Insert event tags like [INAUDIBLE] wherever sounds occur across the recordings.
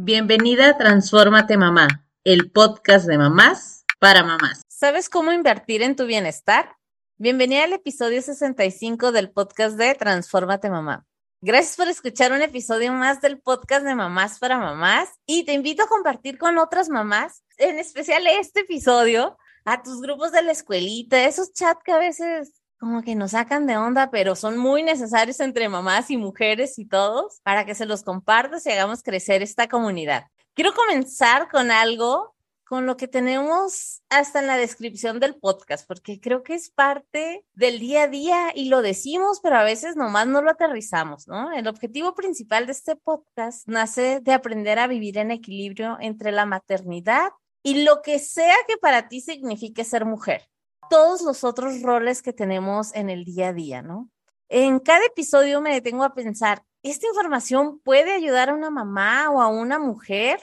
Bienvenida a Transfórmate Mamá, el podcast de mamás para mamás. ¿Sabes cómo invertir en tu bienestar? Bienvenida al episodio 65 del podcast de Transfórmate Mamá. Gracias por escuchar un episodio más del podcast de Mamás para Mamás y te invito a compartir con otras mamás, en especial este episodio, a tus grupos de la escuelita, esos chats que a veces como que nos sacan de onda, pero son muy necesarios entre mamás y mujeres y todos para que se los compartas y hagamos crecer esta comunidad. Quiero comenzar con algo con lo que tenemos hasta en la descripción del podcast, porque creo que es parte del día a día y lo decimos, pero a veces nomás no lo aterrizamos, ¿no? El objetivo principal de este podcast nace de aprender a vivir en equilibrio entre la maternidad y lo que sea que para ti signifique ser mujer todos los otros roles que tenemos en el día a día, ¿no? En cada episodio me detengo a pensar, ¿esta información puede ayudar a una mamá o a una mujer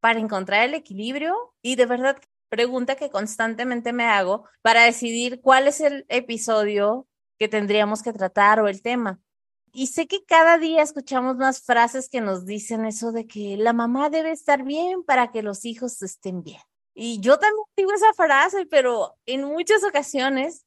para encontrar el equilibrio? Y de verdad, pregunta que constantemente me hago para decidir cuál es el episodio que tendríamos que tratar o el tema. Y sé que cada día escuchamos más frases que nos dicen eso de que la mamá debe estar bien para que los hijos estén bien. Y yo también digo esa frase, pero en muchas ocasiones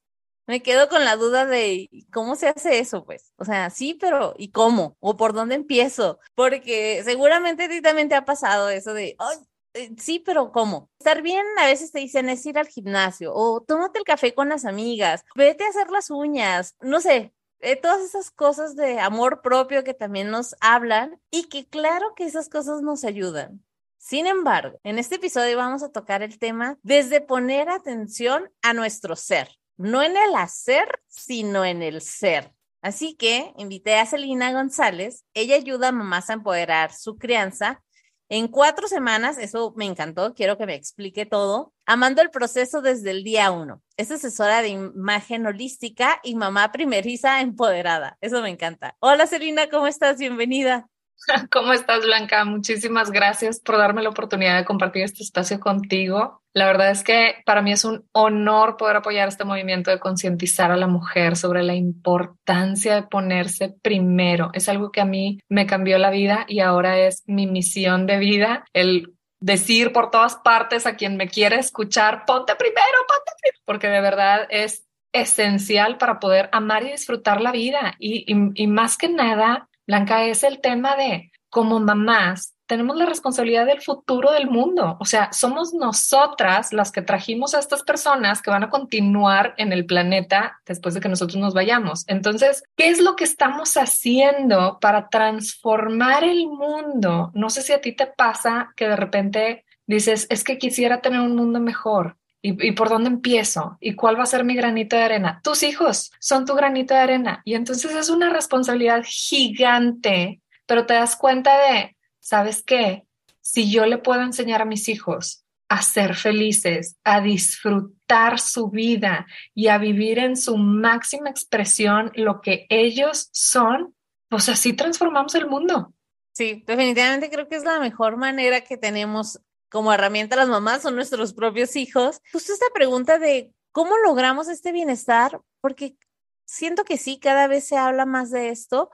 me quedo con la duda de cómo se hace eso, pues. O sea, sí, pero ¿y cómo? ¿O por dónde empiezo? Porque seguramente a ti también te ha pasado eso de, Ay, eh, sí, pero ¿cómo? Estar bien a veces te dicen es ir al gimnasio o tómate el café con las amigas, vete a hacer las uñas, no sé, eh, todas esas cosas de amor propio que también nos hablan y que claro que esas cosas nos ayudan. Sin embargo, en este episodio vamos a tocar el tema desde poner atención a nuestro ser, no en el hacer, sino en el ser. Así que invité a Celina González. Ella ayuda a mamás a empoderar su crianza en cuatro semanas, eso me encantó, quiero que me explique todo, amando el proceso desde el día uno. Es asesora de imagen holística y mamá primeriza empoderada. Eso me encanta. Hola Celina, ¿cómo estás? Bienvenida. [LAUGHS] ¿Cómo estás, Blanca? Muchísimas gracias por darme la oportunidad de compartir este espacio contigo. La verdad es que para mí es un honor poder apoyar este movimiento de concientizar a la mujer sobre la importancia de ponerse primero. Es algo que a mí me cambió la vida y ahora es mi misión de vida, el decir por todas partes a quien me quiere escuchar, ponte primero, ponte primero, porque de verdad es esencial para poder amar y disfrutar la vida. Y, y, más que nada, Blanca, es el tema de como mamás tenemos la responsabilidad del futuro del mundo. O sea, somos nosotras las que trajimos a estas personas que van a continuar en el planeta después de que nosotros nos vayamos. Entonces, ¿qué es lo que estamos haciendo para transformar el mundo? No sé si a ti te pasa que de repente dices, es que quisiera tener un mundo mejor. ¿Y, por dónde empiezo? ¿Y cuál va a ser mi granito de arena? Tus hijos son tu granito de arena. Y entonces es una responsabilidad gigante, pero te das cuenta de, ¿sabes qué? Si yo le puedo enseñar a mis hijos a ser felices, a disfrutar su vida y a vivir en su máxima expresión lo que ellos son, pues así transformamos el mundo. Sí, definitivamente creo que es la mejor manera que tenemos como herramienta las mamás son nuestros propios hijos. Justo esta pregunta de cómo logramos este bienestar, porque siento que sí, cada vez se habla más de esto,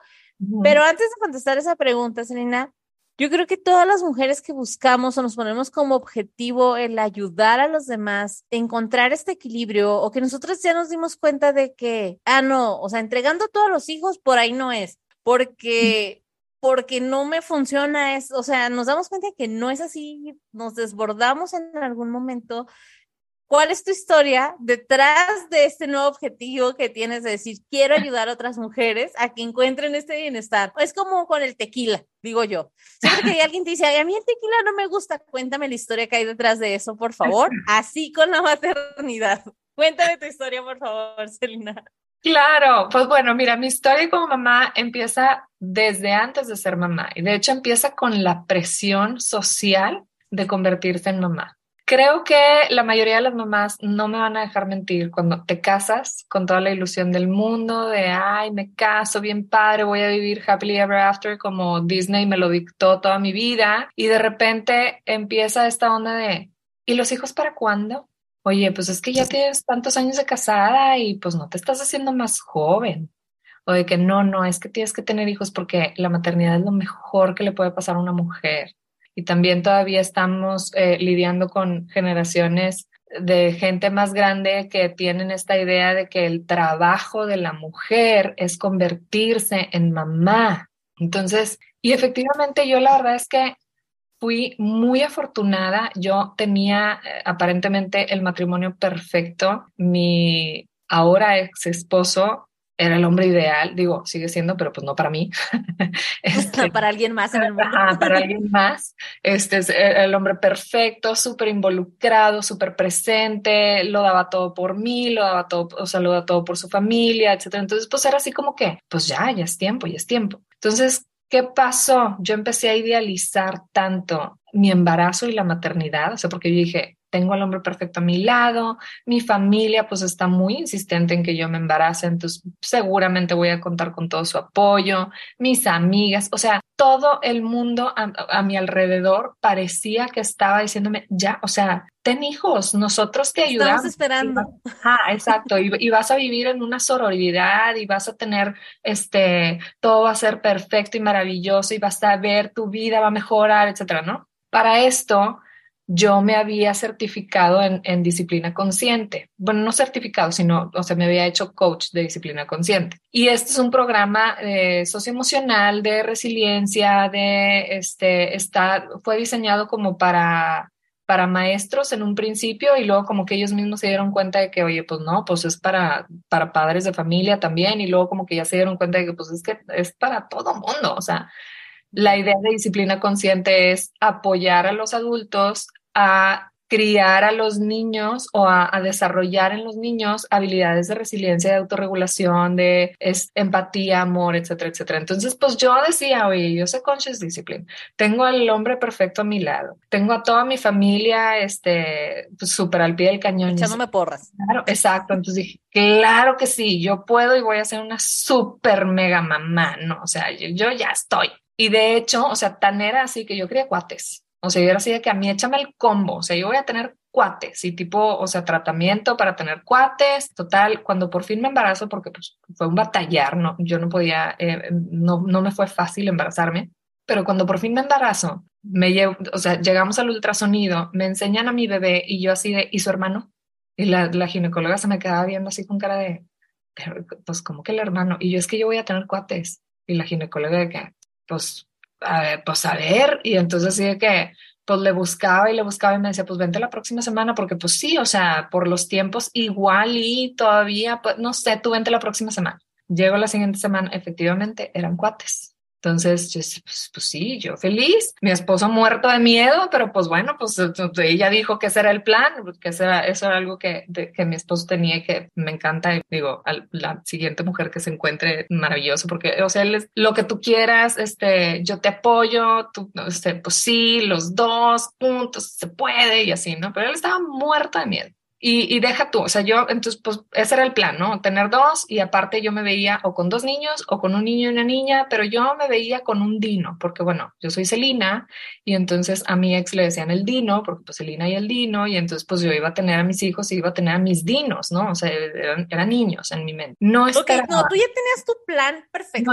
pero antes de contestar esa pregunta, Selena, yo creo que todas las mujeres que buscamos o nos ponemos como objetivo el ayudar a los demás, encontrar este equilibrio o que nosotros ya nos dimos cuenta de que, ah, no, o sea, entregando a todos los hijos por ahí no es, porque porque no me funciona, es, o sea, nos damos cuenta que no es así, nos desbordamos en algún momento. ¿Cuál es tu historia detrás de este nuevo objetivo que tienes de decir, quiero ayudar a otras mujeres a que encuentren este bienestar? Es como con el tequila, digo yo. Siempre que alguien te dice, a mí el tequila no me gusta, cuéntame la historia que hay detrás de eso, por favor. [LAUGHS] Así con la maternidad. Cuéntame tu historia, por favor, Celina. Claro, pues bueno, mira, mi historia como mamá empieza desde antes de ser mamá y de hecho empieza con la presión social de convertirse en mamá. Creo que la mayoría de las mamás no me van a dejar mentir cuando te casas con toda la ilusión del mundo de, ay, me caso bien padre, voy a vivir happily ever after como Disney me lo dictó toda mi vida y de repente empieza esta onda de, ¿y los hijos para cuándo? Oye, pues es que ya tienes tantos años de casada y pues no te estás haciendo más joven. O de que no, no, es que tienes que tener hijos porque la maternidad es lo mejor que le puede pasar a una mujer. y también todavía estamos eh, lidiando con generaciones de gente más grande que tienen esta idea de que el trabajo de la mujer es convertirse en mamá. Entonces, y efectivamente yo la verdad es que fui muy afortunada. Yo tenía eh, aparentemente el matrimonio perfecto. Mi ahora ex esposo era el hombre ideal, digo, sigue siendo, pero pues no para mí. [LAUGHS] [LAUGHS] este, para alguien más en el mundo. para alguien más. Este es el hombre perfecto, súper involucrado, súper presente, lo daba todo por mí, lo daba todo, o sea, lo daba todo por su familia, etcétera. Entonces, pues era así como que, pues ya, ya es tiempo, ya es tiempo. Entonces, ¿qué pasó? Yo empecé a idealizar tanto mi embarazo y la maternidad, o sea, porque yo dije, tengo al hombre perfecto a mi lado, mi familia pues está muy insistente en que yo me embarace, entonces seguramente voy a contar con todo su apoyo, mis amigas, o sea, todo el mundo a, mi alrededor parecía que estaba diciéndome, ya, o sea, ten hijos, nosotros te ayudamos. Estamos esperando. Ah, exacto, y, y, vas a vivir en una sororidad y vas a tener, este, todo va a ser perfecto y maravilloso y vas a ver tu vida va a mejorar, etcétera, ¿no? Para esto, yo me había certificado en, disciplina consciente. Bueno, no certificado, sino, o sea, me había hecho coach de disciplina consciente. Y este es un programa eh, socioemocional de resiliencia, de, este, está, fue diseñado como para, para maestros en un principio y luego como que ellos mismos se dieron cuenta de que, oye, pues no, pues es para, para padres de familia también y luego como que ya se dieron cuenta de que, pues es que es para todo mundo, o sea, la idea de disciplina consciente es apoyar a los adultos a criar a los niños o a, desarrollar en los niños habilidades de resiliencia, de autorregulación, de empatía, amor, etcétera, etcétera. Entonces, pues yo decía, oye, yo soy conscious discipline, tengo al hombre perfecto a mi lado, tengo a toda mi familia, este, pues súper al pie del cañón. Echándome porras. Claro, exacto. Entonces dije, claro que sí, yo puedo y voy a ser una súper mega mamá, ¿no? O sea, yo, yo ya estoy. Y de hecho, o sea, tan era así que yo quería cuates. O sea, yo era así de que a mí échame el combo, o sea, yo voy a tener cuates y tipo, o sea, tratamiento para tener cuates, total, cuando por fin me embarazo, porque pues, fue un batallar, no, yo no podía, eh, no, no me fue fácil embarazarme, pero cuando por fin me embarazo, me llevo, o sea, llegamos al ultrasonido, me enseñan a mi bebé y yo así de, ¿y su hermano? Y la, la ginecóloga se me quedaba viendo así con cara de, pues, ¿cómo que el hermano? Y yo es que yo voy a tener cuates. Y la ginecóloga de que, pues, a ver, pues a ver, y entonces así de que, pues le buscaba y le buscaba y me decía, pues vente la próxima semana, porque pues sí, o sea, por los tiempos igual y todavía, pues no sé, tú vente la próxima semana. Llego la siguiente semana, efectivamente, eran cuates. Entonces, yo, pues, pues, sí, yo feliz, mi esposo muerto de miedo, pero pues bueno, pues ella dijo que ese era el plan, que era, eso era algo que, que mi esposo tenía y que me encanta. Y digo, la siguiente mujer que se encuentre maravilloso, porque, o sea, él es, lo que tú quieras, este, yo te apoyo, tú, este, pues sí, los dos puntos, se puede y así, ¿no? Pero él estaba muerto de miedo. Y, deja tú, o sea, yo, entonces, pues ese era el plan, ¿no? Tener dos y aparte yo me veía o con dos niños o con un niño y una niña, pero yo me veía con un dino, porque bueno, yo soy Celina y entonces a mi ex le decían el dino, porque pues Celina y el dino, y entonces pues yo iba a tener a mis hijos y iba a tener a mis dinos, ¿no? O sea, eran, niños en mi mente. No es okay, no, tú ya tenías tu plan perfecto.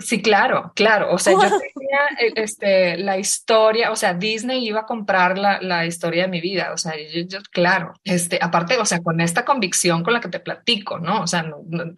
sí, claro, claro. O sea, yo tenía eh, este, la historia, o sea, Disney iba a comprar la, la historia de mi vida, o sea, yo, yo claro, este, aparte, o sea, con esta convicción con la que te platico, ¿no? O sea,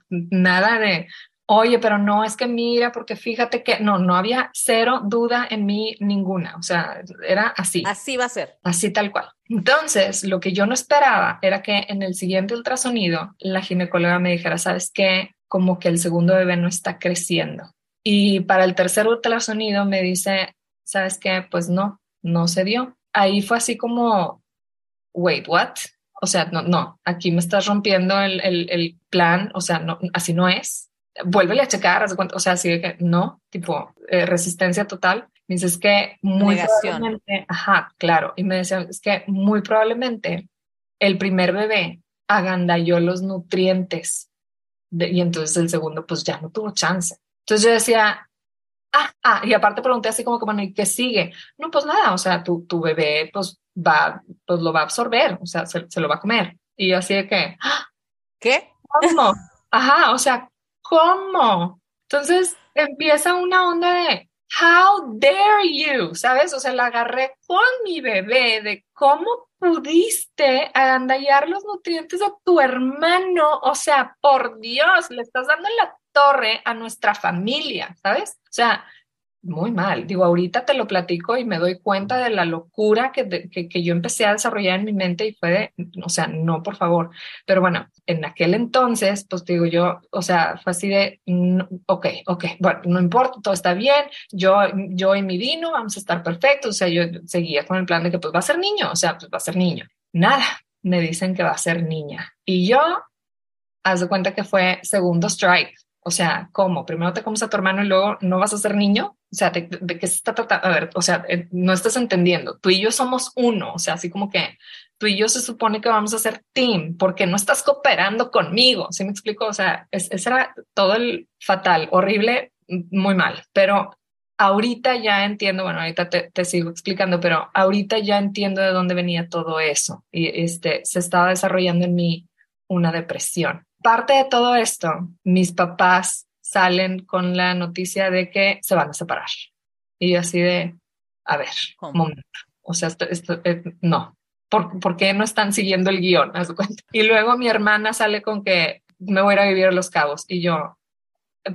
nada de, oye, pero no, es que mira, porque fíjate que no, no había cero duda en mí ninguna, o sea, era así. Así va a ser. Así tal cual. Entonces, lo que yo no esperaba era que en el siguiente ultrasonido la ginecóloga me dijera, ¿sabes qué? Como que el segundo bebé no está creciendo. Y para el tercer ultrasonido me dice, ¿sabes qué? Pues no, no se dio. Ahí fue así como, wait, what? O sea, no, no, aquí me estás rompiendo el, el, plan, o sea, no, así no es. Vuélvele a checar, o sea, así que no, tipo eh, resistencia total. Me dices que muy probablemente, ajá, claro, y me decía, es que muy probablemente el primer bebé agandalló los nutrientes y entonces el segundo pues ya no tuvo chance. Entonces yo decía, ah, ah, y aparte pregunté así como que, bueno, ¿y qué sigue? No, pues nada, o sea, tu, tu bebé pues va, pues lo va a absorber, o sea, se, lo va a comer. Y yo así de que, ¡Ah! ¿qué? ¿Cómo? Ajá, o sea, ¿cómo? Entonces empieza una onda de, how dare you, ¿sabes? O sea, la agarré con mi bebé de cómo pudiste agandallar los nutrientes a tu hermano. O sea, por Dios, le estás dando la torre a nuestra familia, ¿sabes? O sea, muy mal. Digo, ahorita te lo platico y me doy cuenta de la locura que, que, yo empecé a desarrollar en mi mente y fue de, o sea, no, por favor. Pero bueno, en aquel entonces, pues digo yo, o sea, fue así de, ok, ok, bueno, no importa, todo está bien, yo, yo y mi vino vamos a estar perfectos. O sea, yo seguía con el plan de que pues va a ser niño, o sea, pues va a ser niño. Nada, me dicen que va a ser niña. Y yo, haz de cuenta que fue segundo strike o sea, ¿cómo? Primero te comes a tu hermano y luego no vas a ser niño. O sea, ¿de, qué se está tratando? A ver, o sea, eh, no estás entendiendo. Tú y yo somos uno. O sea, así como que tú y yo se supone que vamos a ser team porque no estás cooperando conmigo. ¿Sí me explico? O sea, ese era todo el fatal, horrible, muy mal. Pero ahorita ya entiendo, bueno, ahorita te, te, sigo explicando, pero ahorita ya entiendo de dónde venía todo eso. Y este se estaba desarrollando en mí una depresión parte de todo esto, mis papás salen con la noticia de que se van a separar. Y yo así de, a ver, momento. O sea, esto, eh, no. ¿Por, ¿Por, qué no están siguiendo el guion? Y luego mi hermana sale con que me voy a ir a vivir a Los Cabos. Y yo,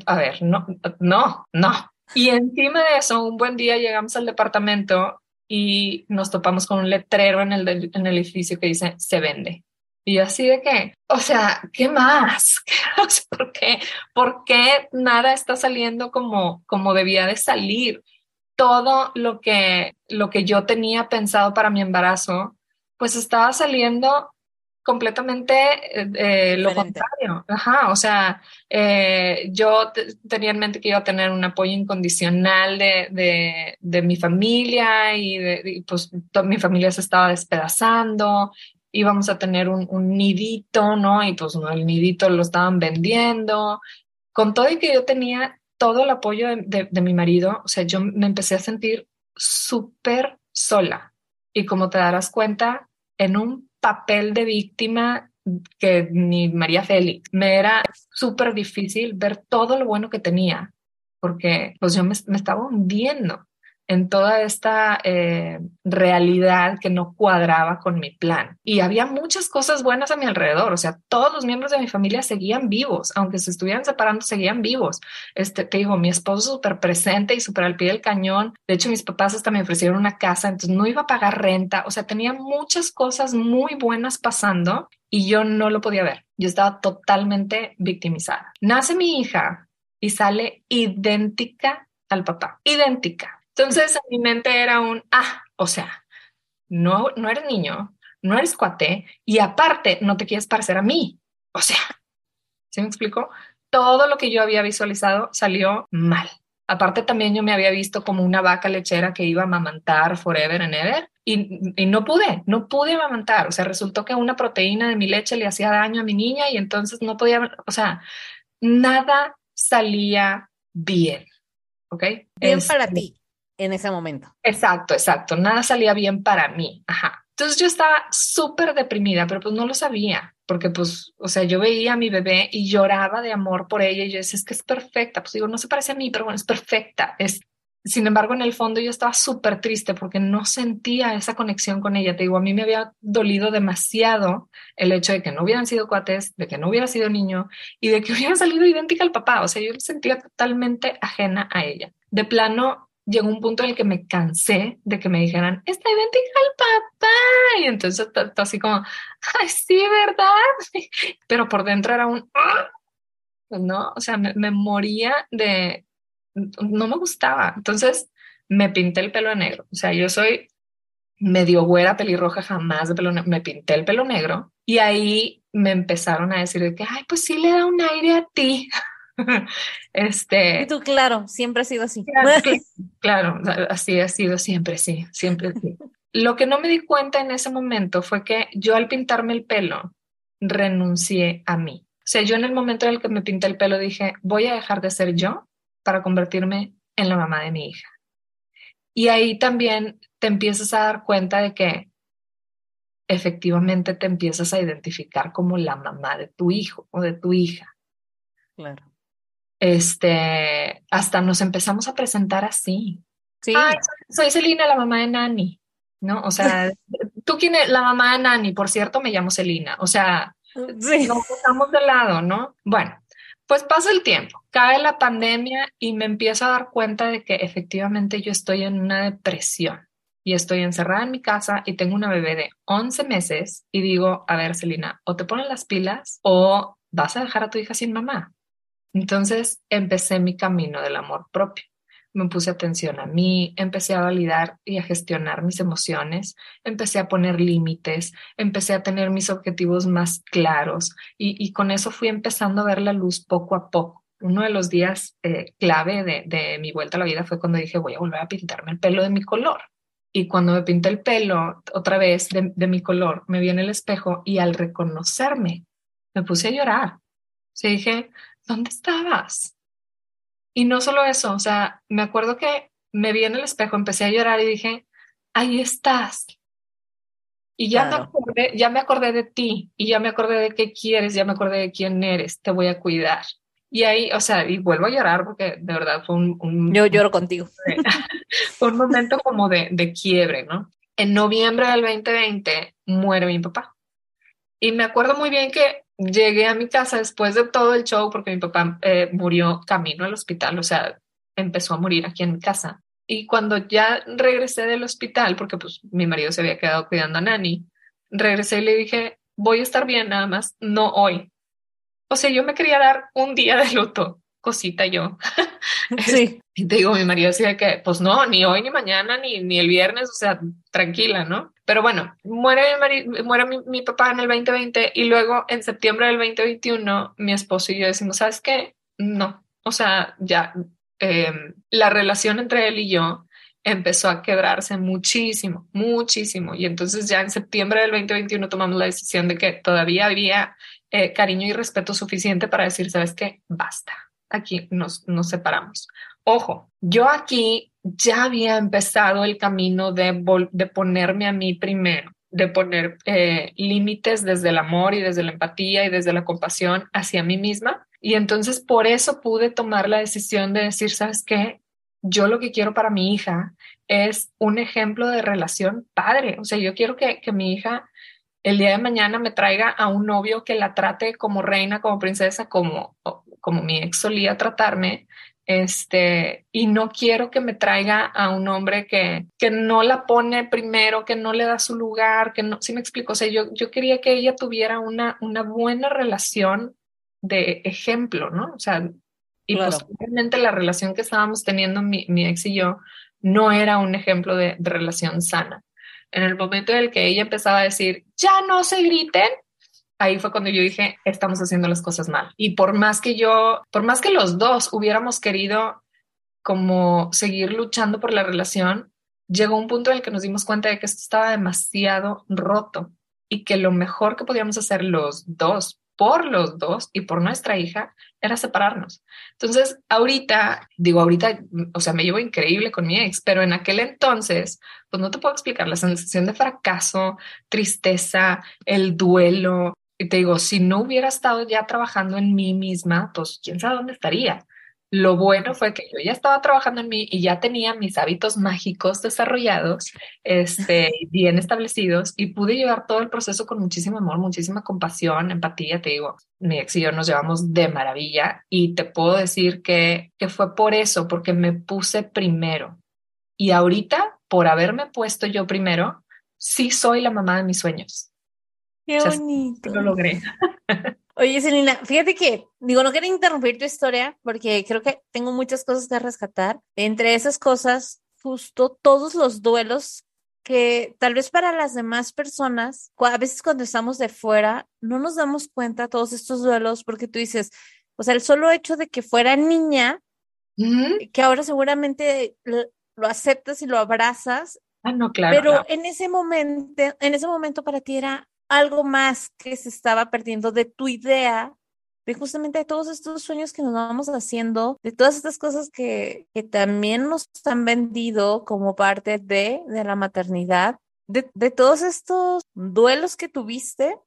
a ver, no, no, no. Y encima de eso, un buen día llegamos al departamento y nos topamos con un letrero en el, en el edificio que dice se vende. Y así de que, o sea, ¿qué más? [LAUGHS] ¿Por qué? ¿Por qué nada está saliendo como, como debía de salir? Todo lo que, lo que yo tenía pensado para mi embarazo, pues estaba saliendo completamente eh, eh, lo contrario. Ajá, o sea, eh, yo tenía en mente que iba a tener un apoyo incondicional de, de, de mi familia y, de, y pues mi familia se estaba despedazando íbamos a tener un, nidito, ¿no? Y pues el nidito lo estaban vendiendo. Con todo y que yo tenía todo el apoyo de, mi marido, o sea, yo me empecé a sentir súper sola. Y como te darás cuenta, en un papel de víctima que ni María Félix, me era súper difícil ver todo lo bueno que tenía, porque pues yo me estaba hundiendo en toda esta eh, realidad que no cuadraba con mi plan. Y había muchas cosas buenas a mi alrededor, o sea, todos los miembros de mi familia seguían vivos, aunque se estuvieran separando, seguían vivos. Este, te digo, mi esposo súper presente y súper al pie del cañón. De hecho, mis papás hasta me ofrecieron una casa, entonces no iba a pagar renta, o sea, tenía muchas cosas muy buenas pasando y yo no lo podía ver. Yo estaba totalmente victimizada. Nace mi hija y sale idéntica al papá, idéntica entonces, en mi mente era un, ah, o sea, no, no eres niño, no eres cuate y aparte no te quieres parecer a mí. O sea, ¿sí me explico? Todo lo que yo había visualizado salió mal. Aparte también yo me había visto como una vaca lechera que iba a amamantar forever and ever y, y, no pude, no pude amamantar. O sea, resultó que una proteína de mi leche le hacía daño a mi niña y entonces no podía, o sea, nada salía bien. ¿Ok? Bien para ti en ese momento. Exacto, exacto. Nada salía bien para mí. Ajá. Entonces yo estaba súper deprimida, pero pues no lo sabía, porque pues, o sea, yo veía a mi bebé y lloraba de amor por ella y yo decía, es que es perfecta. Pues digo, no se parece a mí, pero bueno, es perfecta. Es, sin embargo, en el fondo yo estaba súper triste porque no sentía esa conexión con ella. Te digo, a mí me había dolido demasiado el hecho de que no hubieran sido cuates, de que no hubiera sido niño y de que [LAUGHS] hubiera salido idéntica al papá. O sea, yo me sentía totalmente ajena a ella. De plano, llegó un punto en el que me cansé de que me dijeran, está idéntica al papá. Y entonces así como, ay, sí, ¿verdad? [LAUGHS] Pero por dentro era un, pues no, o sea, me, moría de, no me gustaba. Entonces me pinté el pelo negro. O sea, yo soy medio güera, pelirroja, jamás de pelo negro. Me pinté el pelo negro y ahí me empezaron a decir de que, ay, pues sí le da un aire a ti. [LAUGHS] [LAUGHS] este, y tú, claro, siempre ha sido así. Claro, [LAUGHS] así ha sido siempre, sí, siempre sí. Lo que no me di cuenta en ese momento fue que yo al pintarme el pelo renuncié a mí. O sea, yo en el momento en el que me pinté el pelo dije, voy a dejar de ser yo para convertirme en la mamá de mi hija. Y ahí también te empiezas a dar cuenta de que efectivamente te empiezas a identificar como la mamá de tu hijo o de tu hija. Claro este, hasta nos empezamos a presentar así. Sí. Ay, soy, soy Celina, la mamá de Nani, ¿no? O sea, [LAUGHS] tú quién es la mamá de Nani, por cierto, me llamo Celina. O sea, Sí. nos estamos de lado, ¿no? Bueno, pues pasa el tiempo, cae la pandemia y me empiezo a dar cuenta de que efectivamente yo estoy en una depresión y estoy encerrada en mi casa y tengo una bebé de 11 meses y digo, a ver, Celina, o te ponen las pilas o vas a dejar a tu hija sin mamá. Entonces empecé mi camino del amor propio. Me puse atención a mí, empecé a validar y a gestionar mis emociones, empecé a poner límites, empecé a tener mis objetivos más claros y, con eso fui empezando a ver la luz poco a poco. Uno de los días eh, clave de, mi vuelta a la vida fue cuando dije voy a volver a pintarme el pelo de mi color. Y cuando me pinté el pelo otra vez de, mi color, me vi en el espejo y al reconocerme, me puse a llorar. O dije, ¿dónde estabas? Y no solo eso, o sea, me acuerdo que me vi en el espejo, empecé a llorar y dije, ahí estás. Y ya, me Claro. acordé, ya me acordé de ti y ya me acordé de qué quieres, ya me acordé de quién eres, te voy a cuidar. Y ahí, o sea, y vuelvo a llorar porque de verdad fue un, un, Yo lloro contigo. fue [LAUGHS] un momento como de, de quiebre, ¿no? En noviembre del 2020 muere mi papá. Y me acuerdo muy bien que llegué a mi casa después de todo el show porque mi papá eh, murió camino al hospital, o sea, empezó a morir aquí en mi casa. Y cuando ya regresé del hospital, porque pues mi marido se había quedado cuidando a Nani, regresé y le dije, voy a estar bien nada más, no hoy. O sea, yo me quería dar un día de luto, cosita yo. [LAUGHS] [LAUGHS] Sí. Y te digo, mi marido decía que, pues no, ni hoy, ni mañana, ni, ni el viernes, o sea, tranquila, ¿no? Pero bueno, muere, mi, mari- muere mi, mi papá en el 2020 y luego en septiembre del 2021 mi esposo y yo decimos, ¿sabes qué? No, o sea, ya eh, la relación entre él y yo empezó a quebrarse muchísimo, muchísimo. Y entonces ya en septiembre del 2021 tomamos la decisión de que todavía había eh, cariño y respeto suficiente para decir, ¿sabes qué? Basta, aquí nos, nos separamos. Ojo, yo aquí ya había empezado el camino de, de ponerme a mí primero, de poner eh, límites desde el amor y desde la empatía y desde la compasión hacia mí misma. Y entonces por eso pude tomar la decisión de decir, ¿sabes qué? Yo lo que quiero para mi hija es un ejemplo de relación padre. O sea, yo quiero que, que mi hija el día de mañana me traiga a un novio que la trate como reina, como princesa, como, como mi ex solía tratarme, este, y no quiero que me traiga a un hombre que, que no la pone primero, que no le da su lugar, que no, sí me explico, o sea, yo, yo quería que ella tuviera una, una buena relación de ejemplo, ¿no? O sea, y Claro. pues la relación que estábamos teniendo mi, mi ex y yo no era un ejemplo de, de relación sana. En el momento en el que ella empezaba a decir, ya no se griten, ahí fue cuando yo dije, estamos haciendo las cosas mal. Y por más que yo, por más que los dos hubiéramos querido como seguir luchando por la relación, llegó un punto en el que nos dimos cuenta de que esto estaba demasiado roto y que lo mejor que podíamos hacer los dos, por los dos y por nuestra hija, era separarnos. Entonces, ahorita, digo, ahorita, o sea, me llevo increíble con mi ex, pero en aquel entonces, pues no te puedo explicar la sensación de fracaso, tristeza, el duelo. Y te digo, si no hubiera estado ya trabajando en mí misma, pues quién sabe dónde estaría. Lo bueno fue que yo ya estaba trabajando en mí y ya tenía mis hábitos mágicos desarrollados, este, [LAUGHS] bien establecidos y pude llevar todo el proceso con muchísimo amor, muchísima compasión, empatía. Te digo, mi ex y yo nos llevamos de maravilla y te puedo decir que, que fue por eso, porque me puse primero. Y ahorita, por haberme puesto yo primero, sí soy la mamá de mis sueños. Qué sea, bonito. Lo logré. Oye, Selena, fíjate que, digo, no quería interrumpir tu historia porque creo que tengo muchas cosas que rescatar. Entre esas cosas, justo todos los duelos que tal vez para las demás personas, a veces cuando estamos de fuera, no nos damos cuenta todos estos duelos porque tú dices, o sea, el solo hecho de que fuera niña, Ujú. que ahora seguramente lo, aceptas y lo abrazas, Ah, no, claro. pero claro. en ese momento, en ese momento para ti era algo más que se estaba perdiendo de tu idea, de justamente de todos estos sueños que nos vamos haciendo, de todas estas cosas que, que también nos han vendido como parte de, de la maternidad, de, de todos estos duelos que tuviste,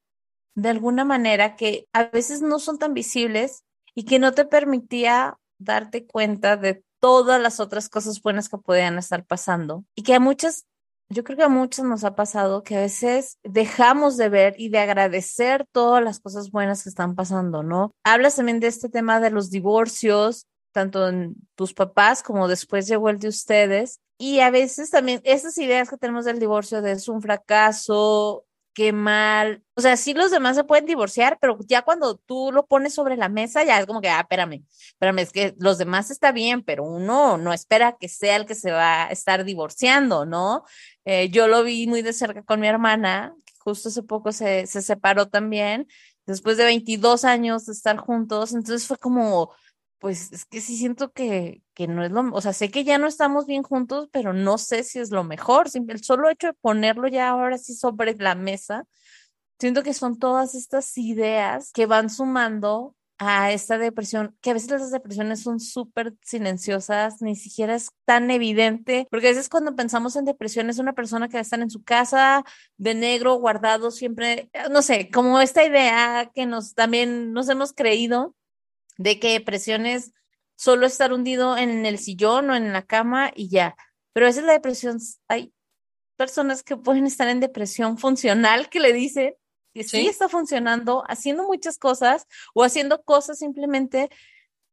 de alguna manera que a veces no son tan visibles y que no te permitía darte cuenta de todas las otras cosas buenas que podían estar pasando y que a muchas, yo creo que a muchos nos ha pasado que a veces dejamos de ver y de agradecer todas las cosas buenas que están pasando, ¿no? Hablas también de este tema de los divorcios, tanto en tus papás como después llegó el de ustedes. Y a veces también esas ideas que tenemos del divorcio de es un fracaso, qué mal. O sea, sí los demás se pueden divorciar, pero ya cuando tú lo pones sobre la mesa, ya es como que, ah, espérame, espérame, es que los demás está bien, pero uno no espera que sea el que se va a estar divorciando, ¿no? Eh, yo lo vi muy de cerca con mi hermana, que justo hace poco se, se separó también, después de 22 años de estar juntos, entonces fue como, pues es que sí siento que, que no es lo, o sea, sé que ya no estamos bien juntos, pero no sé si es lo mejor. El solo hecho de ponerlo ya ahora sí sobre la mesa, siento que son todas estas ideas que van sumando a esta depresión, que a veces las depresiones son súper silenciosas, ni siquiera es tan evidente, porque a veces cuando pensamos en depresión es una persona que estar en su casa de negro, guardado siempre, no sé, como esta idea que nos también nos hemos creído de que depresión es solo estar hundido en el sillón o en la cama y ya. Pero esa es la depresión. Hay personas que pueden estar en depresión funcional que le dicen que sí, está funcionando, haciendo muchas cosas o haciendo cosas simplemente,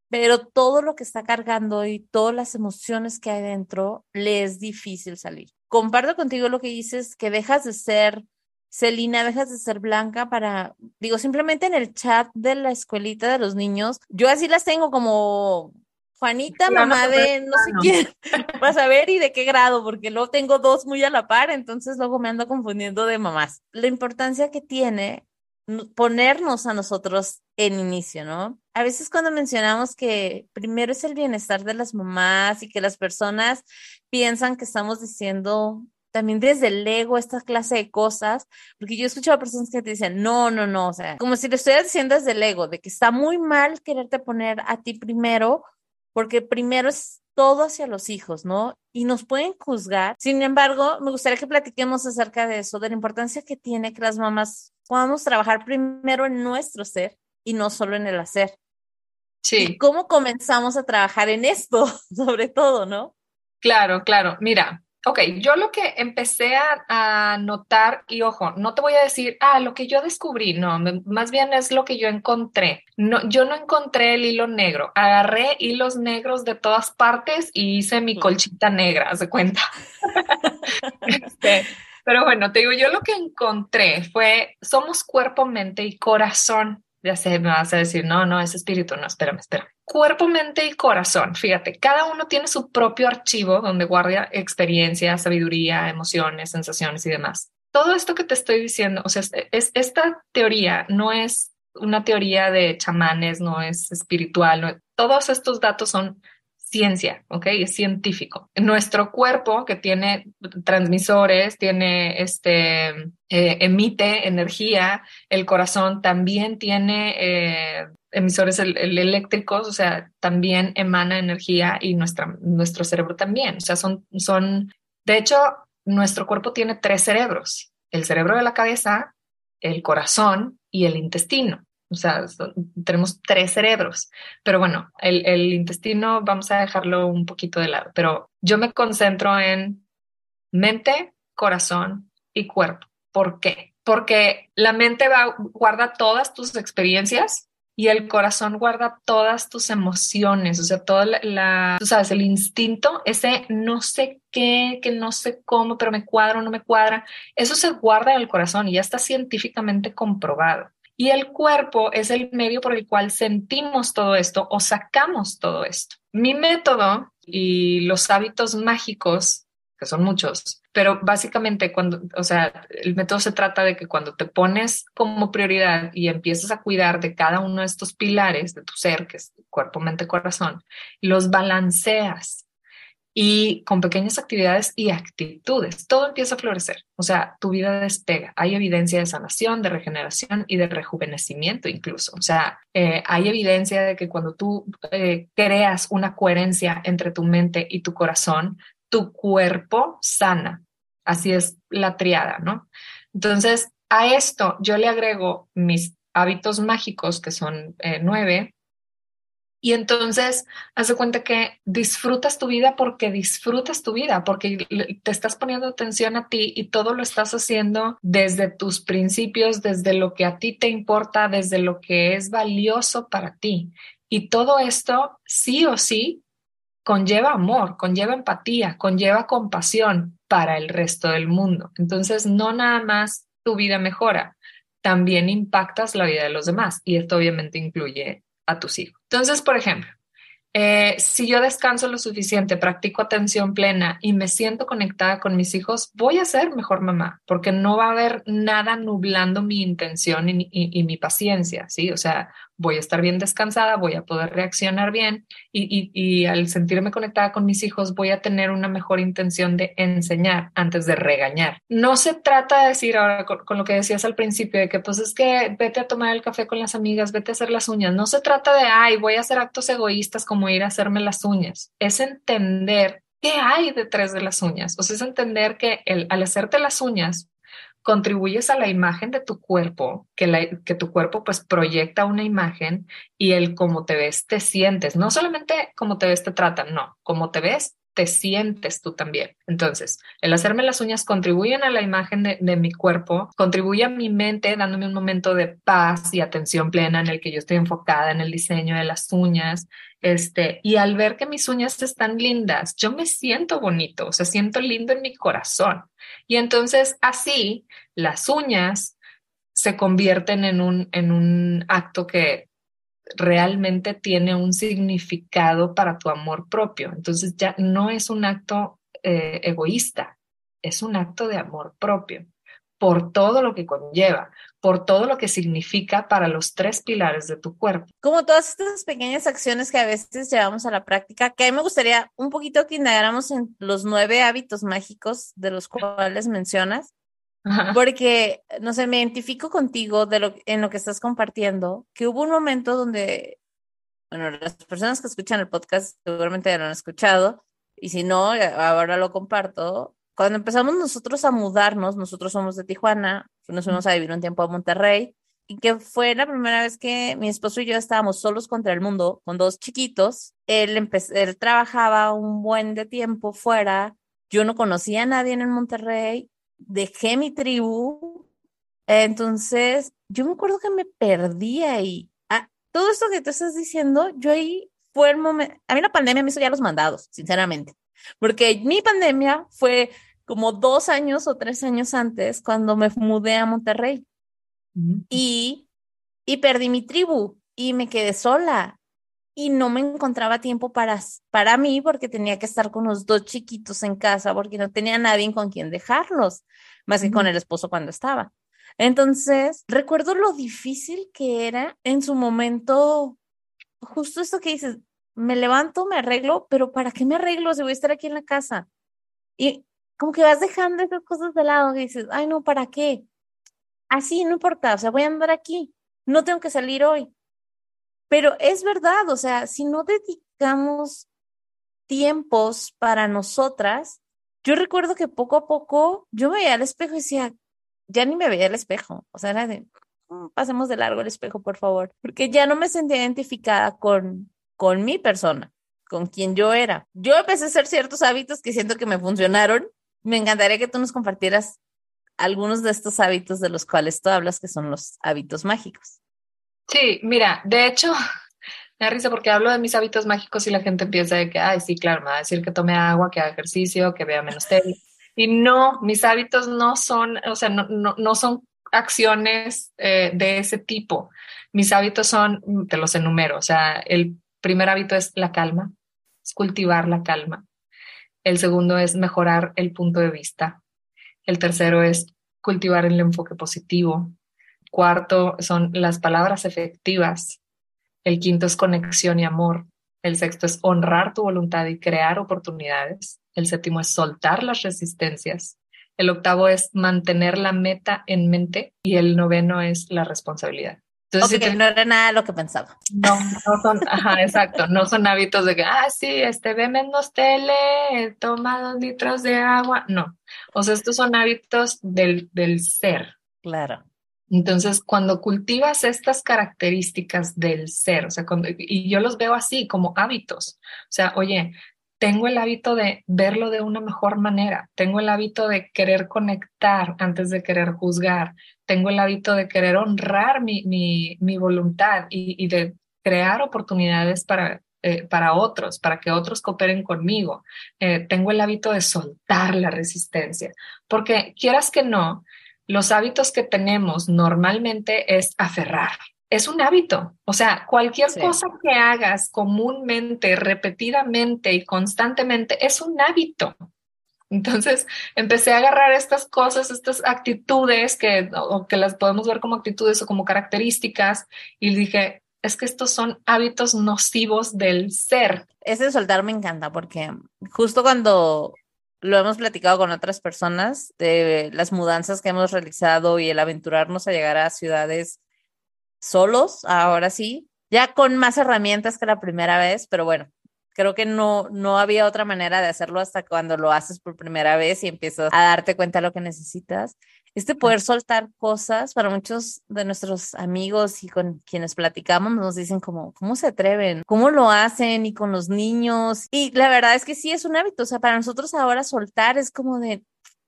pero todo lo que está cargando y todas las emociones que hay dentro le es difícil salir. Comparto contigo lo que dices, que dejas de ser Celina, dejas de ser blanca para, digo, simplemente en el chat de la escuelita de los niños, yo así las tengo como Juanita, mamá de no sé quién, [LAUGHS] para saber y de qué grado, porque luego tengo dos muy a la par, entonces luego me ando confundiendo de mamás. La importancia que tiene ponernos a nosotros en inicio, ¿no? A veces cuando mencionamos que primero es el bienestar de las mamás y que las personas piensan que estamos diciendo también desde el ego, esta clase de cosas, porque yo he escuchado a personas que te dicen, no, no, no, o sea, como si le estuvieras diciendo desde el ego, de que está muy mal quererte poner a ti primero, porque primero es todo hacia los hijos, ¿no? Y nos pueden juzgar. Sin embargo, me gustaría que platiquemos acerca de eso, de la importancia que tiene que las mamás podamos trabajar primero en nuestro ser y no solo en el hacer. Sí. Y cómo comenzamos a trabajar en esto, [LAUGHS] sobre todo, ¿no? Claro, claro. Mira, Ok, yo lo que empecé a, notar, y ojo, no te voy a decir, ah, lo que yo descubrí, no, más bien es lo que yo encontré. No, yo no encontré el hilo negro, agarré hilos negros de todas partes y hice mi colchita negra, ¿se cuenta? [LAUGHS] Este, pero bueno, te digo, yo lo que encontré fue, somos cuerpo, mente y corazón. Ya sé, me vas a decir, no, no, es espíritu, no, espérame, espérame. Cuerpo, mente y corazón. Fíjate, cada uno tiene su propio archivo donde guarda experiencia, sabiduría, emociones, sensaciones y demás. Todo esto que te estoy diciendo, o sea, es, esta teoría no es una teoría de chamanes, no es espiritual, todos estos datos son ciencia, ¿ok? Es científico. Nuestro cuerpo, que tiene transmisores, tiene este, eh, emite energía, el corazón también tiene eh, emisores eléctricos, o sea, también emana energía y nuestra, nuestro cerebro también. O sea, son, son, de hecho, nuestro cuerpo tiene tres cerebros, el cerebro de la cabeza, el corazón y el intestino. O sea, tenemos tres cerebros, pero bueno, el, intestino vamos a dejarlo un poquito de lado, pero yo me concentro en mente, corazón y cuerpo. ¿Por qué? Porque la mente guarda todas tus experiencias y el corazón guarda todas tus emociones, o sea, toda la, tú sabes, el instinto, ese no sé qué, que no sé cómo, pero me cuadra o no me cuadra, eso se guarda en el corazón y ya está científicamente comprobado. Y el cuerpo es el medio por el cual sentimos todo esto o sacamos todo esto. Mi método y los hábitos mágicos, que son muchos, pero básicamente cuando, o sea, el método se trata de que cuando te pones como prioridad y empiezas a cuidar de cada uno de estos pilares de tu ser, que es cuerpo, mente, corazón, los balanceas y con pequeñas actividades y actitudes, todo empieza a florecer. O sea, tu vida despega. Hay evidencia de sanación, de regeneración y de rejuvenecimiento incluso. O sea, eh, hay evidencia de que cuando tú eh, creas una coherencia entre tu mente y tu corazón, tu cuerpo sana. Así es la triada, ¿no? Entonces, a esto yo le agrego mis hábitos mágicos, que son eh, nueve, Y entonces, haz de cuenta que disfrutas tu vida porque disfrutas tu vida, porque te estás poniendo atención a ti y todo lo estás haciendo desde tus principios, desde lo que a ti te importa, desde lo que es valioso para ti. Y todo esto, sí o sí, conlleva amor, conlleva empatía, conlleva compasión para el resto del mundo. Entonces, no nada más tu vida mejora, también impactas la vida de los demás y esto obviamente incluye a tus hijos. Entonces, por ejemplo, eh, si yo descanso lo suficiente, practico atención plena y me siento conectada con mis hijos, voy a ser mejor mamá, porque no va a haber nada nublando mi intención y, y mi paciencia, ¿sí? O sea, voy a estar bien descansada, voy a poder reaccionar bien y, al sentirme conectada con mis hijos voy a tener una mejor intención de enseñar antes de regañar. No se trata de decir ahora con, lo que decías al principio de que pues es que vete a tomar el café con las amigas, vete a hacer las uñas. No se trata de, ay, voy a hacer actos egoístas como ir a hacerme las uñas. Es entender qué hay detrás de las uñas. O sea, es entender que al hacerte las uñas contribuyes a la imagen de tu cuerpo, que, que tu cuerpo pues proyecta una imagen y el cómo te ves, te sientes, no solamente cómo te ves, te tratan, no, cómo te ves, te sientes tú también. Entonces, el hacerme las uñas contribuyen a la imagen de, de, mi cuerpo, contribuye a mi mente dándome un momento de paz y atención plena en el que yo estoy enfocada en el diseño de las uñas. Este, y al ver que mis uñas están lindas, yo me siento bonito, o sea, siento lindo en mi corazón. Y entonces así las uñas se convierten en un, en un acto que realmente tiene un significado para tu amor propio. Entonces ya no es un acto eh, egoísta, es un acto de amor propio por todo lo que conlleva, por todo lo que significa para los tres pilares de tu cuerpo. Como todas estas pequeñas acciones que a veces llevamos a la práctica, que a mí me gustaría un poquito que indagáramos en los nueve hábitos mágicos de los cuales mencionas, porque, no sé, me identifico contigo de lo, en lo que estás compartiendo, que hubo un momento donde, bueno, las personas que escuchan el podcast seguramente ya lo han escuchado, y si no, ahora lo comparto, cuando empezamos nosotros a mudarnos, nosotros somos de Tijuana, nos fuimos a vivir un tiempo a Monterrey, y que fue la primera vez que mi esposo y yo estábamos solos contra el mundo, con dos chiquitos. Él, él trabajaba un buen de tiempo fuera, yo no conocía a nadie en Monterrey, dejé mi tribu, entonces yo me acuerdo que me perdí ahí. Ah, todo esto que tú estás diciendo, yo ahí fue el momento, a mí la pandemia me hizo ya los mandados, sinceramente, porque mi pandemia fue como dos años o tres años antes cuando me mudé a Monterrey. Y, y perdí mi tribu y me quedé sola y no me encontraba tiempo para, para mí porque tenía que estar con los dos chiquitos en casa porque no tenía nadie con quien dejarlos, más que con el esposo cuando estaba. Entonces, recuerdo lo difícil que era en su momento, justo esto que dices, me levanto, me arreglo, pero ¿para qué me arreglo si voy a estar aquí en la casa? Y como que vas dejando esas cosas de lado y dices, ay, no, ¿para qué? Así, no importa, o sea, voy a andar aquí, no tengo que salir hoy. Pero es verdad, o sea, si no dedicamos tiempos para nosotras, yo recuerdo que poco a poco yo me veía al espejo y decía, ya ni me veía al espejo, o sea, era de, pasemos de largo el espejo, por favor, porque ya no me sentía identificada con, con mi persona, con quien yo era. Yo empecé a hacer ciertos hábitos que siento que me funcionaron. Me encantaría que tú nos compartieras algunos de estos hábitos de los cuales tú hablas, que son los hábitos mágicos. Sí, mira, de hecho, [LAUGHS] me da risa porque hablo de mis hábitos mágicos y la gente empieza de que, ay, sí, claro, me va a decir que tome agua, que haga ejercicio, que vea menos tele. Y no, mis hábitos no son, o sea, no, no, no son acciones eh, de ese tipo. Mis hábitos son, te los enumero, o sea, el primer hábito es la calma, es cultivar la calma. El segundo es mejorar el punto de vista. El tercero es cultivar el enfoque positivo. Cuarto son las palabras efectivas. El quinto es conexión y amor. El sexto es honrar tu voluntad y crear oportunidades. El séptimo es soltar las resistencias. El octavo es mantener la meta en mente y el noveno es la responsabilidad. Entonces, no era nada lo que pensaba. No, no son, ajá, exacto, no son hábitos de que, ah, sí, este, ve menos tele, toma dos litros de agua. No, o sea, estos son hábitos del, del ser. Claro. Entonces, cuando cultivas estas características del ser, o sea, y yo los veo así como hábitos, o sea, oye, tengo el hábito de verlo de una mejor manera, tengo el hábito de querer conectar antes de querer juzgar, tengo el hábito de querer honrar mi, mi, voluntad y, de crear oportunidades para, eh, para otros, para que otros cooperen conmigo. Eh, tengo el hábito de soltar la resistencia, porque quieras que no, los hábitos que tenemos normalmente es aferrar. Es un hábito, o sea, cualquier cosa que hagas comúnmente, repetidamente y constantemente es un hábito. Entonces empecé a agarrar estas cosas, estas actitudes que, que las podemos ver como actitudes o como características y dije, es que estos son hábitos nocivos del ser. Ese soltar me encanta porque justo cuando lo hemos platicado con otras personas de las mudanzas que hemos realizado y el aventurarnos a llegar a ciudades solos, ahora sí, ya con más herramientas que la primera vez, pero bueno, creo que no, no había otra manera de hacerlo hasta cuando lo haces por primera vez y empiezas a darte cuenta de lo que necesitas este poder soltar cosas para muchos de nuestros amigos y con quienes platicamos nos dicen como, ¿cómo se atreven? ¿Cómo lo hacen? Y con los niños. Y la verdad es que sí es un hábito. O sea, para nosotros ahora soltar es como de,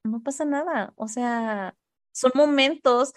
no pasa nada. O sea, son momentos.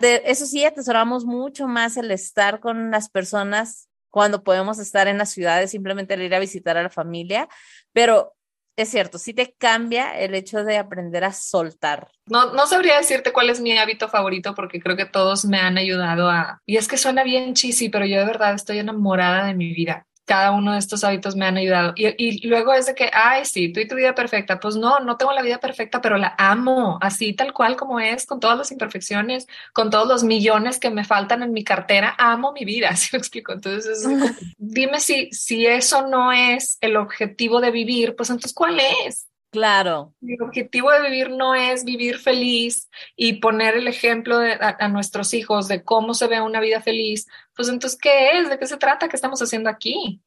Eso sí, atesoramos mucho más el estar con las personas cuando podemos estar en las ciudades, simplemente el ir a visitar a la familia, pero es cierto, sí te cambia el hecho de aprender a soltar. No, no sabría decirte cuál es mi hábito favorito porque creo que todos me han ayudado a... Y es que suena bien cheesy, pero yo de verdad estoy enamorada de mi vida cada uno de estos hábitos me han ayudado. Y, luego es de que, ay, sí, tú y tu vida perfecta. Pues no, no tengo la vida perfecta, pero la amo así tal cual como es, con todas las imperfecciones, con todos los millones que me faltan en mi cartera. Amo mi vida, [LAUGHS] así lo explico. Entonces, [LAUGHS] dime si, si eso no es el objetivo de vivir, pues entonces, ¿cuál es? Claro. El objetivo de vivir no es vivir feliz y poner el ejemplo a, nuestros hijos de cómo se ve una vida feliz. Pues entonces, ¿qué es? ¿De qué se trata? ¿Qué estamos haciendo aquí?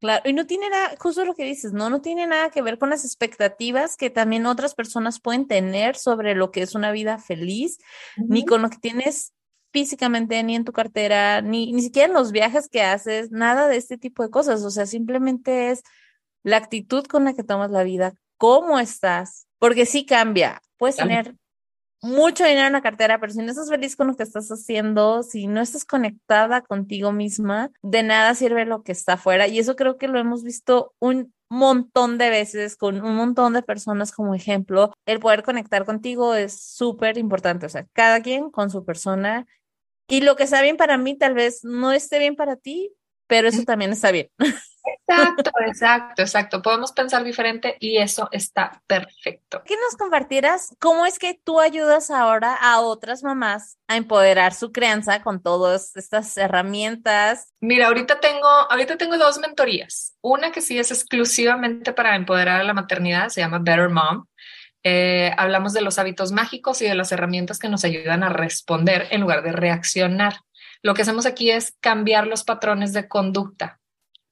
Claro, y no tiene nada, justo lo que dices, ¿no? No tiene nada que ver con las expectativas que también otras personas pueden tener sobre lo que es una vida feliz, ni con lo que tienes físicamente, ni en tu cartera, ni, ni siquiera en los viajes que haces, nada de este tipo de cosas. O sea, simplemente es la actitud con la que tomas la vida, cómo estás, porque sí cambia. Puedes tener mucho dinero en la cartera, pero si no estás feliz con lo que estás haciendo, si no estás conectada contigo misma, de nada sirve lo que está afuera. Y eso creo que lo hemos visto un montón de veces con un montón de personas como ejemplo. El poder conectar contigo es súper importante. O sea, cada quien con su persona. Y lo que está bien para mí tal vez no esté bien para ti, pero eso también está bien. [LAUGHS] Exacto, [LAUGHS] exacto, exacto. Podemos pensar diferente y eso está perfecto. ¿Qué nos compartieras? ¿Cómo es que tú ayudas ahora a otras mamás a empoderar su crianza con todas estas herramientas? Mira, ahorita tengo, ahorita tengo dos mentorías. Una que sí es exclusivamente para empoderar a la maternidad, se llama Better Mom. Eh, hablamos de los hábitos mágicos y de las herramientas que nos ayudan a responder en lugar de reaccionar. Lo que hacemos aquí es cambiar los patrones de conducta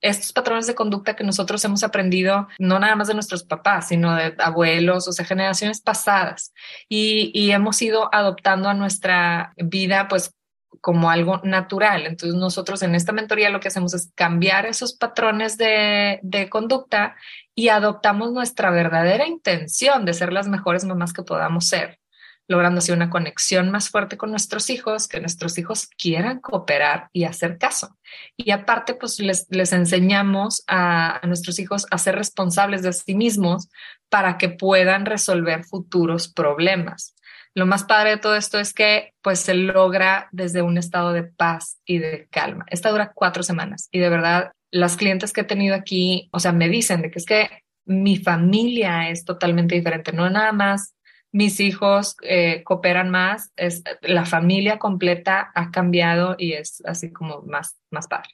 estos patrones de conducta que nosotros hemos aprendido, no nada más de nuestros papás, sino de abuelos, o sea, generaciones pasadas, y, y hemos ido adoptando a nuestra vida, pues como algo natural. Entonces nosotros en esta mentoría lo que hacemos es cambiar esos patrones de, de, conducta y adoptamos nuestra verdadera intención de ser las mejores mamás que podamos ser logrando así una conexión más fuerte con nuestros hijos, que nuestros hijos quieran cooperar y hacer caso. Y aparte, pues les, les enseñamos a, nuestros hijos a ser responsables de sí mismos para que puedan resolver futuros problemas. Lo más padre de todo esto es que pues se logra desde un estado de paz y de calma. Esta dura cuatro semanas y de verdad las clientes que he tenido aquí, o sea, me dicen de que es que mi familia es totalmente diferente, no nada más mis hijos eh, cooperan más, es, la familia completa ha cambiado y es así como más, más padre.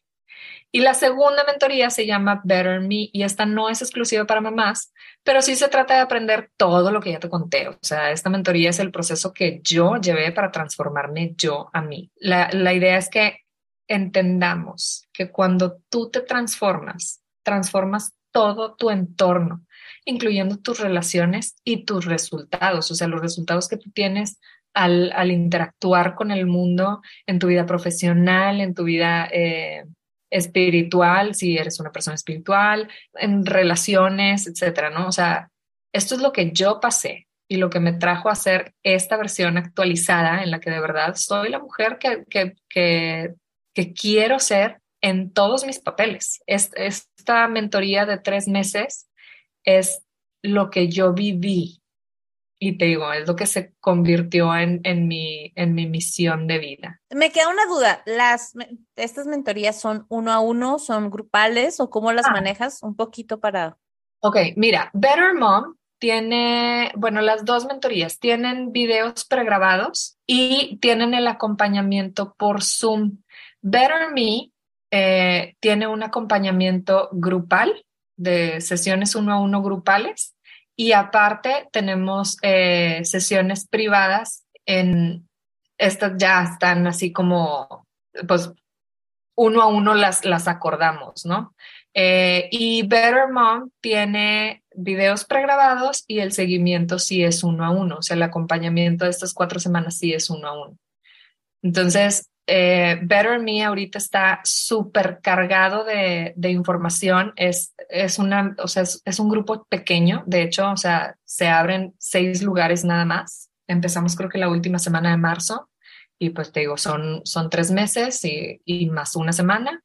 Y la segunda mentoría se llama Better Me y esta no es exclusiva para mamás, pero sí se trata de aprender todo lo que ya te conté. O sea, esta mentoría es el proceso que yo llevé para transformarme yo a mí. La, la idea es que entendamos que cuando tú te transformas, transformas todo tu entorno incluyendo tus relaciones y tus resultados. O sea, los resultados que tú tienes al, interactuar con el mundo en tu vida profesional, en tu vida eh, espiritual, si eres una persona espiritual, en relaciones, etcétera, ¿no? O sea, esto es lo que yo pasé y lo que me trajo a ser esta versión actualizada en la que de verdad soy la mujer que, que, que quiero ser en todos mis papeles. esta mentoría de tres meses es lo que yo viví y te digo, es lo que se convirtió en, en, mi, en mi misión de vida. Me queda una duda, ¿las, ¿estas mentorías son uno a uno, son grupales o cómo las ah. manejas? Un poquito para... Ok, mira, Better Mom tiene, bueno, las dos mentorías tienen videos pregrabados y tienen el acompañamiento por Zoom. Better Me eh, tiene un acompañamiento grupal de sesiones uno a uno grupales y aparte tenemos eh, sesiones privadas en estas ya están así como pues uno a uno las, las acordamos, ¿no? Eh, y Better Mom tiene videos pregrabados y el seguimiento sí es uno a uno, o sea, el acompañamiento de estas cuatro semanas sí es uno a uno. Entonces, eh, Better Me ahorita está súper cargado de, información. Es, es, una, o sea, es, un grupo pequeño. De hecho, o sea, se abren seis lugares nada más. Empezamos creo que la última semana de marzo y pues te digo, son, son tres meses y, y más una semana.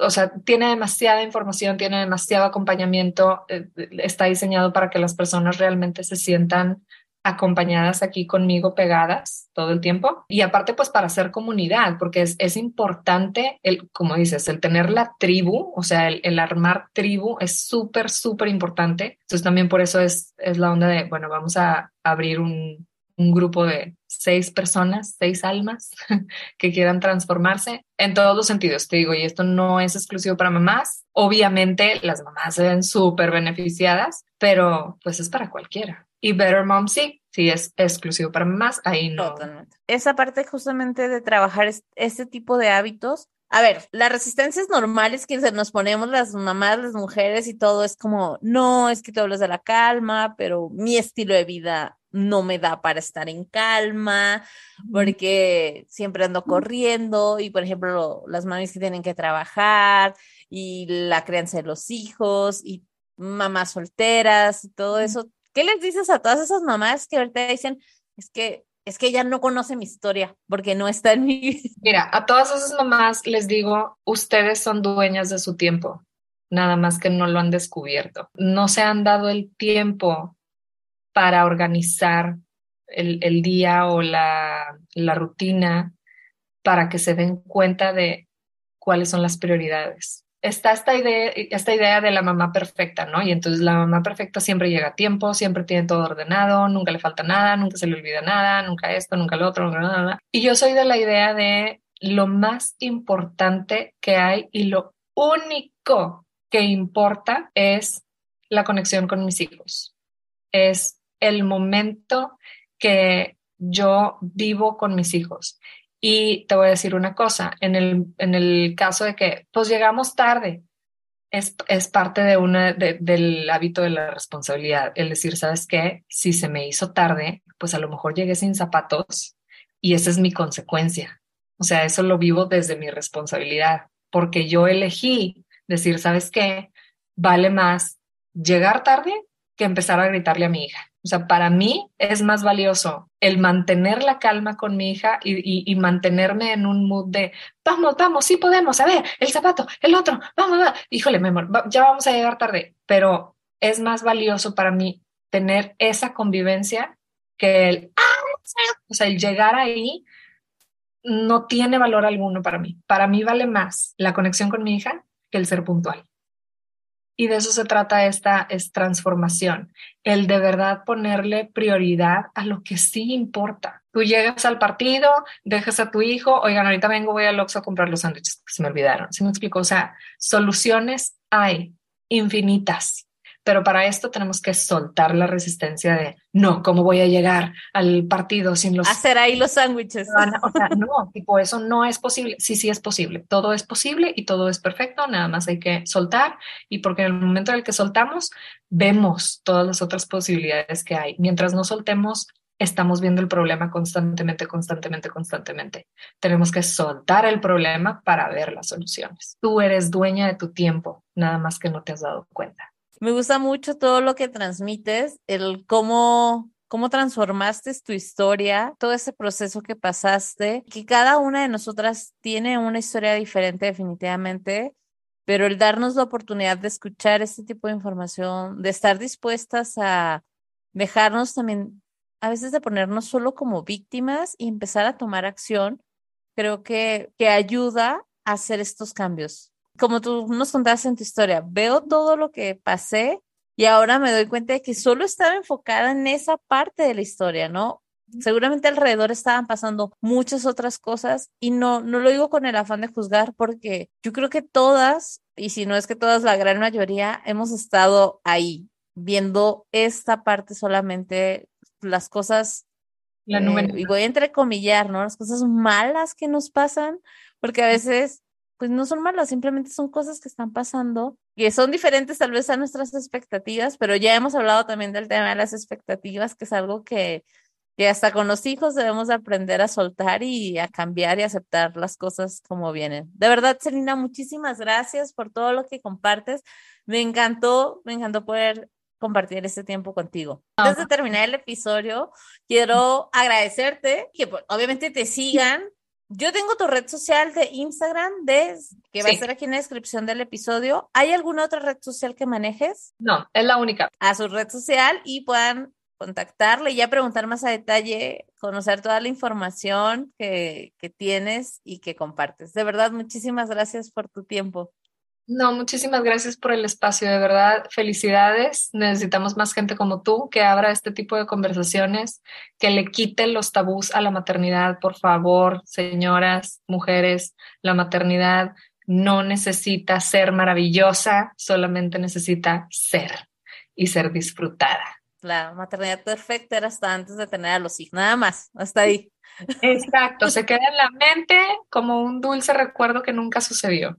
o sea, tiene demasiada información, tiene demasiado acompañamiento, eh, está diseñado para que las personas realmente se sientan acompañadas aquí conmigo pegadas todo el tiempo. Y aparte pues para hacer comunidad porque es, es importante el como dices el tener la tribu o sea el, armar tribu es súper súper importante. Entonces también por eso es, es la onda de bueno vamos a abrir un, un grupo de seis personas, seis almas [LAUGHS] que quieran transformarse en todos los sentidos. Te digo, y esto no es exclusivo para mamás. Obviamente las mamás se ven súper beneficiadas, pero pues es para cualquiera. Y Better Mom sí, sí es exclusivo para mamás, ahí no. Totalmente. Esa parte justamente de trabajar este tipo de hábitos a ver, las resistencias normales que nos ponemos las mamás, las mujeres y todo es como, no, es que tú hablas de la calma, pero mi estilo de vida no me da para estar en calma, porque siempre ando corriendo y, por ejemplo, las mamás que tienen que trabajar y la crianza de los hijos y mamás solteras y todo eso. ¿Qué les dices a todas esas mamás que ahorita dicen, es que es que ella no conoce mi historia porque no está en mi [LAUGHS] Mira, a todas esas mamás les digo, ustedes son dueñas de su tiempo, nada más que no lo han descubierto. No se han dado el tiempo para organizar el, día o la, la rutina para que se den cuenta de cuáles son las prioridades. Está esta idea, esta idea de la mamá perfecta, ¿no? Y entonces la mamá perfecta siempre llega a tiempo, siempre tiene todo ordenado, nunca le falta nada, nunca se le olvida nada, nunca esto, nunca lo otro, nunca nada. Y yo soy de la idea de lo más importante que hay y lo único que importa es la conexión con mis hijos. Es el momento que yo vivo con mis hijos. Y te voy a decir una cosa, en el, en el caso de que pues llegamos tarde, es, es parte de una, del hábito de la responsabilidad, el decir, ¿sabes qué? Si se me hizo tarde, pues a lo mejor llegué sin zapatos y esa es mi consecuencia. O sea, eso lo vivo desde mi responsabilidad, porque yo elegí decir, ¿sabes qué? Vale más llegar tarde que empezar a gritarle a mi hija. O sea, para mí es más valioso el mantener la calma con mi hija y, mantenerme en un mood de, vamos, vamos, sí podemos, a ver, el zapato, el otro, vamos, vamos. híjole, mi amor, ya vamos a llegar tarde, pero es más valioso para mí tener esa convivencia que el, o sea, el llegar ahí no tiene valor alguno para mí. Para mí vale más la conexión con mi hija que el ser puntual. Y de eso se trata esta es transformación, el de verdad ponerle prioridad a lo que sí importa. Tú llegas al partido, dejas a tu hijo, oigan, ahorita vengo, voy al Oxxo a comprar los sándwiches se me olvidaron. ¿Sí me explico? O sea, soluciones hay infinitas. Pero para esto tenemos que soltar la resistencia de no, ¿cómo voy a llegar al partido sin los. Hacer ahí los sándwiches. O sea, no, tipo, eso no es posible. Sí, sí es posible. Todo es posible y todo es perfecto. Nada más hay que soltar. Y porque en el momento en el que soltamos, vemos todas las otras posibilidades que hay. Mientras no soltemos, estamos viendo el problema constantemente, constantemente, constantemente. Tenemos que soltar el problema para ver las soluciones. Tú eres dueña de tu tiempo, nada más que no te has dado cuenta. Me gusta mucho todo lo que transmites, el cómo cómo transformaste tu historia, todo ese proceso que pasaste, que cada una de nosotras tiene una historia diferente definitivamente, pero el darnos la oportunidad de escuchar este tipo de información, de estar dispuestas a dejarnos también, a veces de ponernos solo como víctimas y empezar a tomar acción, creo que, que ayuda a hacer estos cambios. Como tú nos contaste en tu historia, veo todo lo que pasé y ahora me doy cuenta de que solo estaba enfocada en esa parte de la historia, ¿no? Seguramente alrededor estaban pasando muchas otras cosas y no, no lo digo con el afán de juzgar porque yo creo que todas, y si no es que todas, la gran mayoría, hemos estado ahí viendo esta parte solamente, las cosas, la eh, y voy a entrecomillar, ¿no? Las cosas malas que nos pasan, porque a veces pues no son malas, simplemente son cosas que están pasando, que son diferentes tal vez a nuestras expectativas, pero ya hemos hablado también del tema de las expectativas, que es algo que, que hasta con los hijos debemos aprender a soltar y a cambiar y aceptar las cosas como vienen. De verdad, Celina, muchísimas gracias por todo lo que compartes. Me encantó, me encantó poder compartir este tiempo contigo. Antes de terminar el episodio, quiero agradecerte que pues, obviamente te sigan yo tengo tu red social de Instagram, de, que va a estar aquí en la descripción del episodio. ¿Hay alguna otra red social que manejes? No, es la única. A su red social y puedan contactarle y ya preguntar más a detalle, conocer toda la información que, que tienes y que compartes. De verdad, muchísimas gracias por tu tiempo. No, muchísimas gracias por el espacio, de verdad, felicidades. Necesitamos más gente como tú que abra este tipo de conversaciones, que le quite los tabús a la maternidad, por favor, señoras, mujeres, la maternidad no necesita ser maravillosa, solamente necesita ser y ser disfrutada. La maternidad perfecta era hasta antes de tener a los hijos, nada más, hasta ahí. Exacto, se queda en la mente como un dulce recuerdo que nunca sucedió.